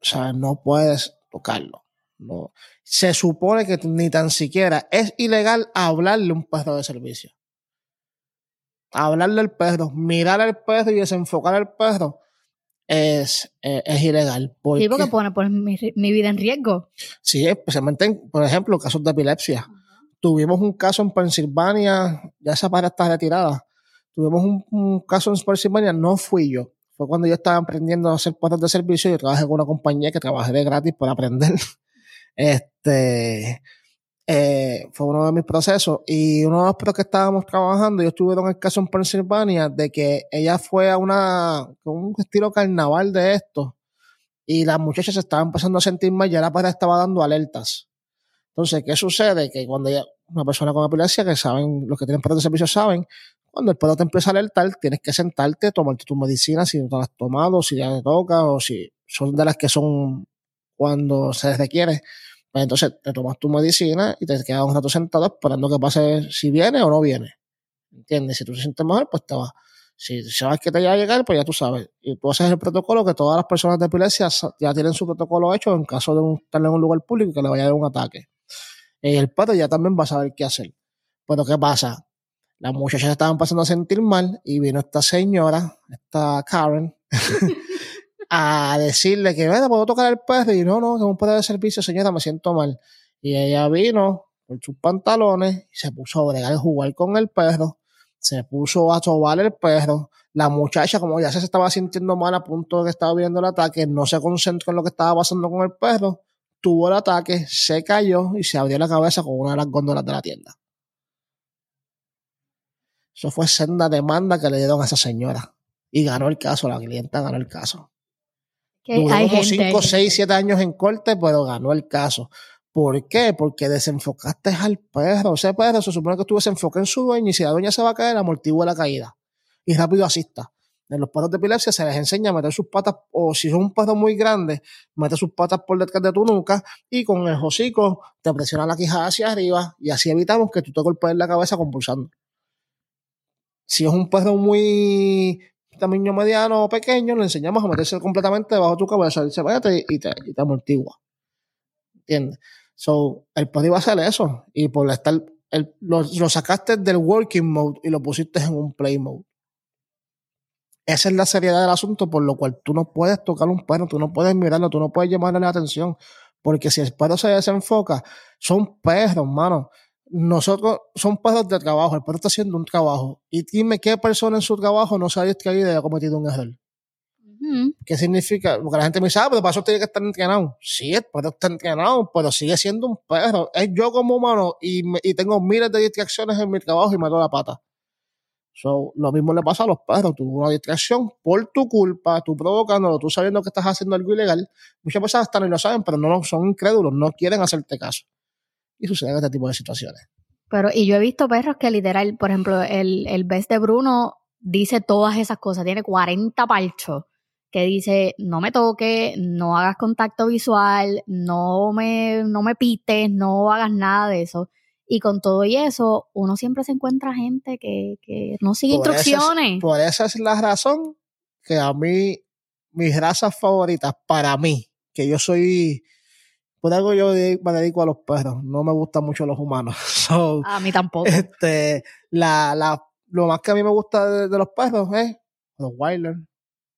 O sea, no puedes tocarlo. No. Se supone que ni tan siquiera es ilegal hablarle un perro de servicio. Hablarle al perro, mirar al perro y desenfocar al perro es, eh, es, ilegal. Porque, sí, porque pone, mi, vida en riesgo. Sí, especialmente, en, por ejemplo, casos de epilepsia. Tuvimos un caso en Pensilvania, ya esa para está retirada. Tuvimos un, un, caso en Pensilvania, no fui yo. Fue cuando yo estaba aprendiendo a hacer perros de servicio. Yo trabajé con una compañía que trabajé de gratis por aprender. [LAUGHS] Este, eh, fue uno de mis procesos. Y uno de los perros que estábamos trabajando, yo estuve en el caso en Pensilvania, de que ella fue a una, con un estilo carnaval de esto. Y las muchachas se estaban empezando a sentir mal, ya la padre estaba dando alertas. Entonces, ¿qué sucede? Que cuando ella, una persona con epilepsia, que saben, los que tienen perros de servicio saben, cuando el perro te empieza a alertar, tienes que sentarte, tomarte tu medicina si no te la has tomado, si ya te toca, o si son de las que son cuando se requiere. Pues entonces te tomas tu medicina y te quedas un rato sentado esperando que pase si viene o no viene. ¿Entiendes? Si tú te sientes mejor, pues te vas. Si sabes que te va a llegar, pues ya tú sabes. Y tú haces el protocolo que todas las personas de epilepsia ya tienen su protocolo hecho en caso de estar en un lugar público y que le vaya a dar un ataque. Y el padre ya también va a saber qué hacer. Pero ¿qué pasa? Las muchachas estaban pasando a sentir mal y vino esta señora, esta Karen, [LAUGHS] a decirle que, bueno, puedo tocar el perro. Y no, no, que un perro de servicio, señora, me siento mal. Y ella vino con sus pantalones y se puso a bregar y jugar con el perro. Se puso a sobar el perro. La muchacha, como ya se estaba sintiendo mal a punto de que estaba viendo el ataque, no se concentró en lo que estaba pasando con el perro. Tuvo el ataque, se cayó y se abrió la cabeza con una de las góndolas de la tienda. Eso fue senda demanda que le dieron a esa señora. Y ganó el caso, la clienta ganó el caso. Duró como 5, 6, 7 años en corte, pero ganó el caso. ¿Por qué? Porque desenfocaste al perro. Ese perro se supone que tú desenfoques en su dueño y si la dueña se va a caer, amortigua la caída. Y rápido asista. En los perros de epilepsia se les enseña a meter sus patas, o si son un perro muy grande, mete sus patas por detrás de tu nuca y con el hocico te presiona la quijada hacia arriba y así evitamos que tú te golpees la cabeza compulsando. Si es un perro muy tamaño mediano o pequeño, le enseñamos a meterse completamente debajo de tu cabeza, y te, y te, y te amortigua. ¿Entiendes? So, el perro iba a hacer eso. Y por estar, el, lo, lo, sacaste del working mode y lo pusiste en un play mode. Esa es la seriedad del asunto, por lo cual tú no puedes tocar un perro, tú no puedes mirarlo, tú no puedes llamarle la atención. Porque si el perro se desenfoca, son perros, mano nosotros son perros de trabajo, el perro está haciendo un trabajo. Y dime qué persona en su trabajo no se ha distraído y ha cometido un error. ¿Qué significa? Porque la gente me dice, ah, pero para eso tiene que estar entrenado. Sí, el perro está entrenado, pero sigue siendo un perro. Es yo como humano y, y tengo miles de distracciones en mi trabajo y me doy la pata. So, lo mismo le pasa a los perros. Tuvo una distracción por tu culpa, tú provocándolo, tú sabiendo que estás haciendo algo ilegal. Muchas personas están y lo saben, pero no son incrédulos, no quieren hacerte caso y suceden este tipo de situaciones. Pero, y yo he visto perros que literal, por ejemplo, el, el best de Bruno dice todas esas cosas, tiene 40 palchos que dice, no me toques, no hagas contacto visual, no me, no me pites, no hagas nada de eso. Y con todo y eso, uno siempre se encuentra gente que, que no sigue instrucciones. por esa es la razón que a mí, mis razas favoritas, para mí, que yo soy por algo yo me dedico a los perros, no me gustan mucho los humanos. [LAUGHS] a mí tampoco. Este, la, la, lo más que a mí me gusta de, los perros es los Wilder,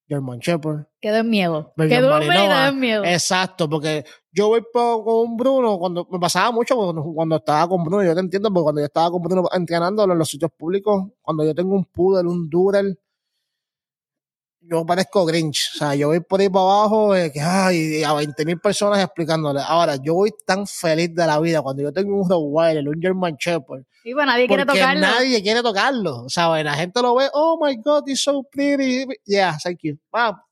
German Shepherd. Que den miedo. Que den miedo. Exacto, porque yo voy con Bruno, cuando me pasaba mucho cuando, estaba con Bruno, yo te entiendo, porque cuando yo estaba con Bruno entrenándolo en los sitios públicos, cuando yo tengo un poodle, un doodle, yo parezco Grinch. O sea, yo voy por ahí para abajo eh, que, ay, a 20 mil personas explicándole. Ahora, yo voy tan feliz de la vida cuando yo tengo un Rottweiler, un German Shepherd. Y bueno, nadie quiere tocarlo. nadie quiere tocarlo. O sea, la gente lo ve, oh my God, he's so pretty. Yeah, thank you.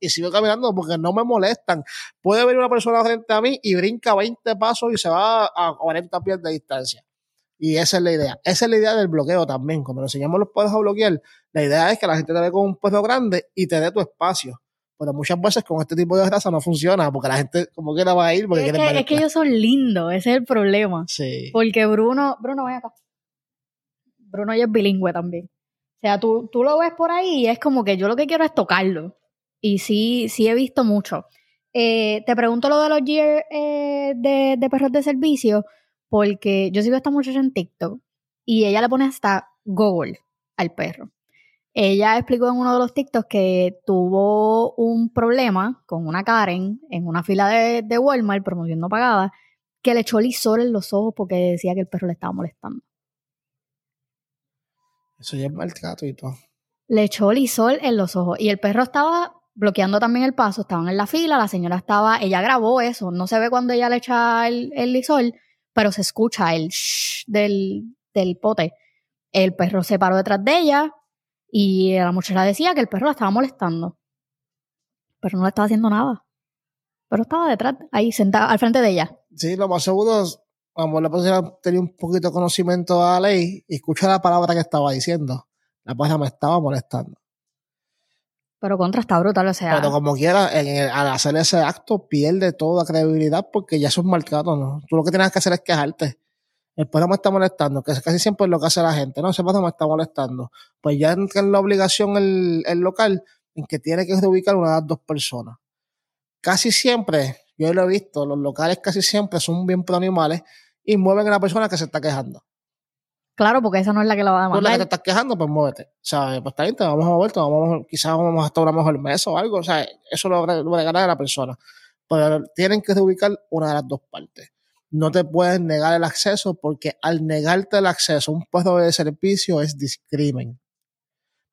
y sigo caminando porque no me molestan. Puede venir una persona frente a mí y brinca 20 pasos y se va a 40 pies de distancia. Y esa es la idea. Esa es la idea del bloqueo también. Cuando nos enseñamos los perros a bloquear, la idea es que la gente te ve con un perro grande y te dé tu espacio. Pero muchas veces con este tipo de raza no funciona porque la gente como que la va a ir porque es que, es que ellos son lindos, ese es el problema. Sí. Porque Bruno, Bruno, ven acá. Bruno ya es bilingüe también. O sea, tú, tú lo ves por ahí y es como que yo lo que quiero es tocarlo. Y sí, sí he visto mucho. Eh, te pregunto lo de los years eh, de, de perros de servicio porque yo sigo a esta muchacha en TikTok y ella le pone hasta Google al perro. Ella explicó en uno de los TikToks que tuvo un problema con una Karen en una fila de, de Walmart, promoción no pagada, que le echó lisol en los ojos porque decía que el perro le estaba molestando. Eso ya es maltrato y todo. Le echó lisol en los ojos y el perro estaba bloqueando también el paso, estaban en la fila, la señora estaba, ella grabó eso, no se ve cuando ella le echa el, el lisol, pero se escucha el shh del, del pote. El perro se paró detrás de ella y la muchacha decía que el perro la estaba molestando. Pero no le estaba haciendo nada. Pero estaba detrás, ahí sentado al frente de ella. Sí, lo más seguro, vamos, la persona tenía un poquito de conocimiento de la ley y escucha la palabra que estaba diciendo. La persona me estaba molestando. Pero contra está brutal, o sea. Pero como quiera, al hacer ese acto pierde toda credibilidad porque ya es un ¿no? Tú lo que tienes que hacer es quejarte. El me está molestando, que casi siempre es lo que hace la gente, ¿no? Ese me está molestando. Pues ya entra en la obligación el, local en que tiene que reubicar una de las dos personas. Casi siempre, yo lo he visto, los locales casi siempre son bien pro animales y mueven a la persona que se está quejando. Claro, porque esa no es la que la va a demandar. Tú la que te estás quejando, pues muévete. O sea, pues está bien, te vamos a mover, te vamos a, quizás vamos a estar una mejor mesa o algo. O sea, eso lo, lo regalar a la persona. Pero tienen que reubicar una de las dos partes. No te puedes negar el acceso porque al negarte el acceso a un puesto de servicio es discrimen.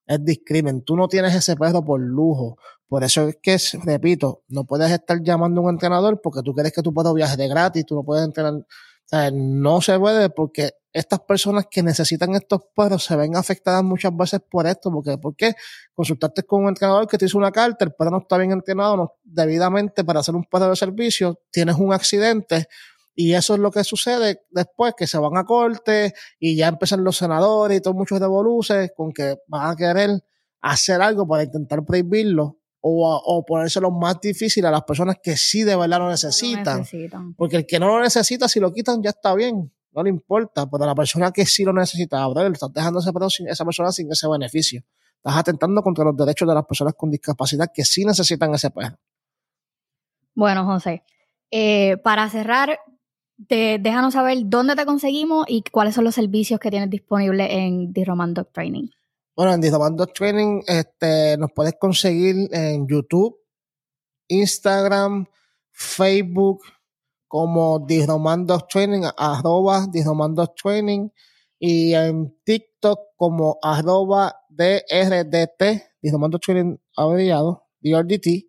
Es discrimen. Tú no tienes ese perro por lujo. Por eso es que, repito, no puedes estar llamando a un entrenador porque tú quieres que tu perro viaje de gratis, tú no puedes entrenar. No se puede porque estas personas que necesitan estos perros se ven afectadas muchas veces por esto, porque ¿por qué? Consultaste con un entrenador que te hizo una carta, el perro no está bien entrenado no, debidamente para hacer un perro de servicio, tienes un accidente y eso es lo que sucede después, que se van a corte y ya empiezan los senadores y todos muchos devoluces con que van a querer hacer algo para intentar prohibirlo o, o ponérselo más difícil a las personas que sí de verdad lo necesitan. Lo necesitan. Porque el que no lo necesita, si lo quitan, ya está bien no le importa, pero a la persona que sí lo necesita, le estás dejando ese sin, esa persona sin ese beneficio. Estás atentando contra los derechos de las personas con discapacidad que sí necesitan ese perro. Bueno, José, eh, para cerrar, te, déjanos saber dónde te conseguimos y cuáles son los servicios que tienes disponibles en The Roman Dog Training. Bueno, en Training este, nos puedes conseguir en YouTube, Instagram, Facebook, como Disromandos Training, arroba Disromandos Training, y en TikTok como arroba DRDT, Disromandos Training abreviado, DRDT,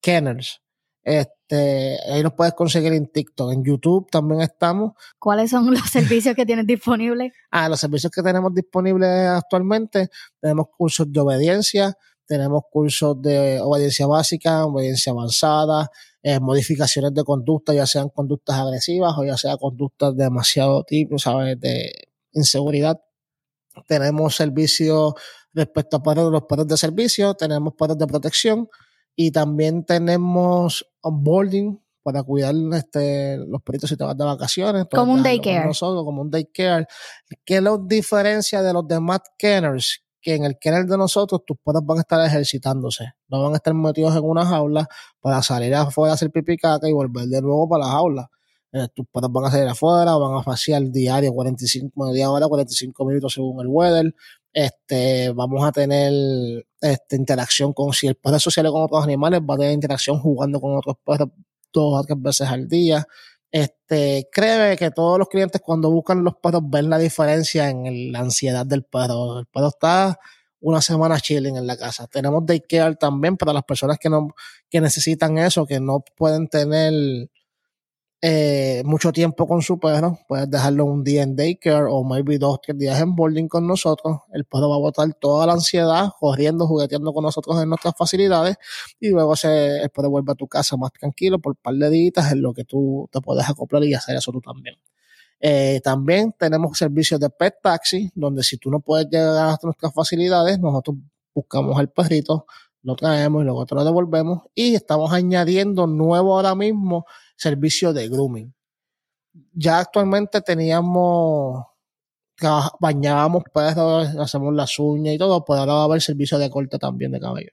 Kenners. Este, ahí nos puedes conseguir en TikTok. En YouTube también estamos. ¿Cuáles son los [LAUGHS] servicios que tienes disponibles? Ah, los servicios que tenemos disponibles actualmente, tenemos cursos de obediencia, tenemos cursos de obediencia básica, obediencia avanzada, eh, modificaciones de conducta, ya sean conductas agresivas o ya sea conductas demasiado tipo, ¿sabes? De inseguridad. Tenemos servicios respecto a los perros de servicio, tenemos perros de protección y también tenemos onboarding para cuidar este, los perritos si te vas de vacaciones. Como un daycare. Nosotros, como un daycare. ¿Qué los diferencia de los demás kenners? que en el kennel de nosotros tus perros van a estar ejercitándose, no van a estar metidos en una jaula para salir afuera a hacer pipí caca y volver de nuevo para la jaula. Eh, tus perros van a salir afuera, van a faciar diario 45, media hora, 45 minutos según el weather. Este, vamos a tener este, interacción con, si el perro es social con otros animales, va a tener interacción jugando con otros perros dos o tres veces al día. Este, cree que todos los clientes cuando buscan los perros ven la diferencia en la ansiedad del perro. El perro está una semana chilling en la casa. Tenemos daycare también para las personas que no que necesitan eso, que no pueden tener eh, mucho tiempo con su perro. Puedes dejarlo un día en daycare o maybe dos tres días en boarding con nosotros. El perro va a botar toda la ansiedad corriendo, jugueteando con nosotros en nuestras facilidades y luego se, el perro vuelve a tu casa más tranquilo por un par de días en lo que tú te puedes acoplar y hacer eso tú también. Eh, también tenemos servicios de pet taxi, donde si tú no puedes llegar a nuestras facilidades, nosotros buscamos al perrito, lo traemos y luego te lo devolvemos. Y estamos añadiendo nuevo ahora mismo servicio de grooming. Ya actualmente teníamos, bañábamos perros, hacemos las uñas y todo, pues ahora va a haber servicio de corte también de cabello,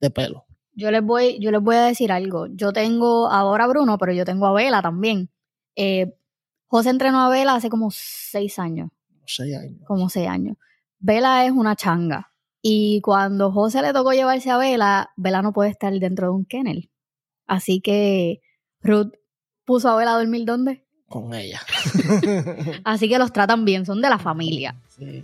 de pelo. Yo les voy, yo les voy a decir algo. Yo tengo ahora a Bruno, pero yo tengo a Vela también. Eh, José entrenó a Vela hace como seis años. Seis años. Como seis años. Vela es una changa. Y cuando José le tocó llevarse a Vela, Vela no puede estar dentro de un kennel. Así que Ruth puso a Vela a dormir ¿dónde? Con ella. [LAUGHS] Así que los tratan bien, son de la familia. Sí.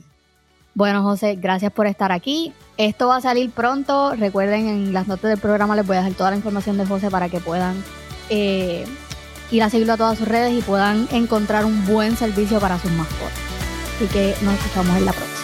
Bueno, José, gracias por estar aquí. Esto va a salir pronto. Recuerden, en las notas del programa les voy a dejar toda la información de José para que puedan eh, ir a seguirlo a todas sus redes y puedan encontrar un buen servicio para sus mascotas. Así que nos escuchamos en la próxima.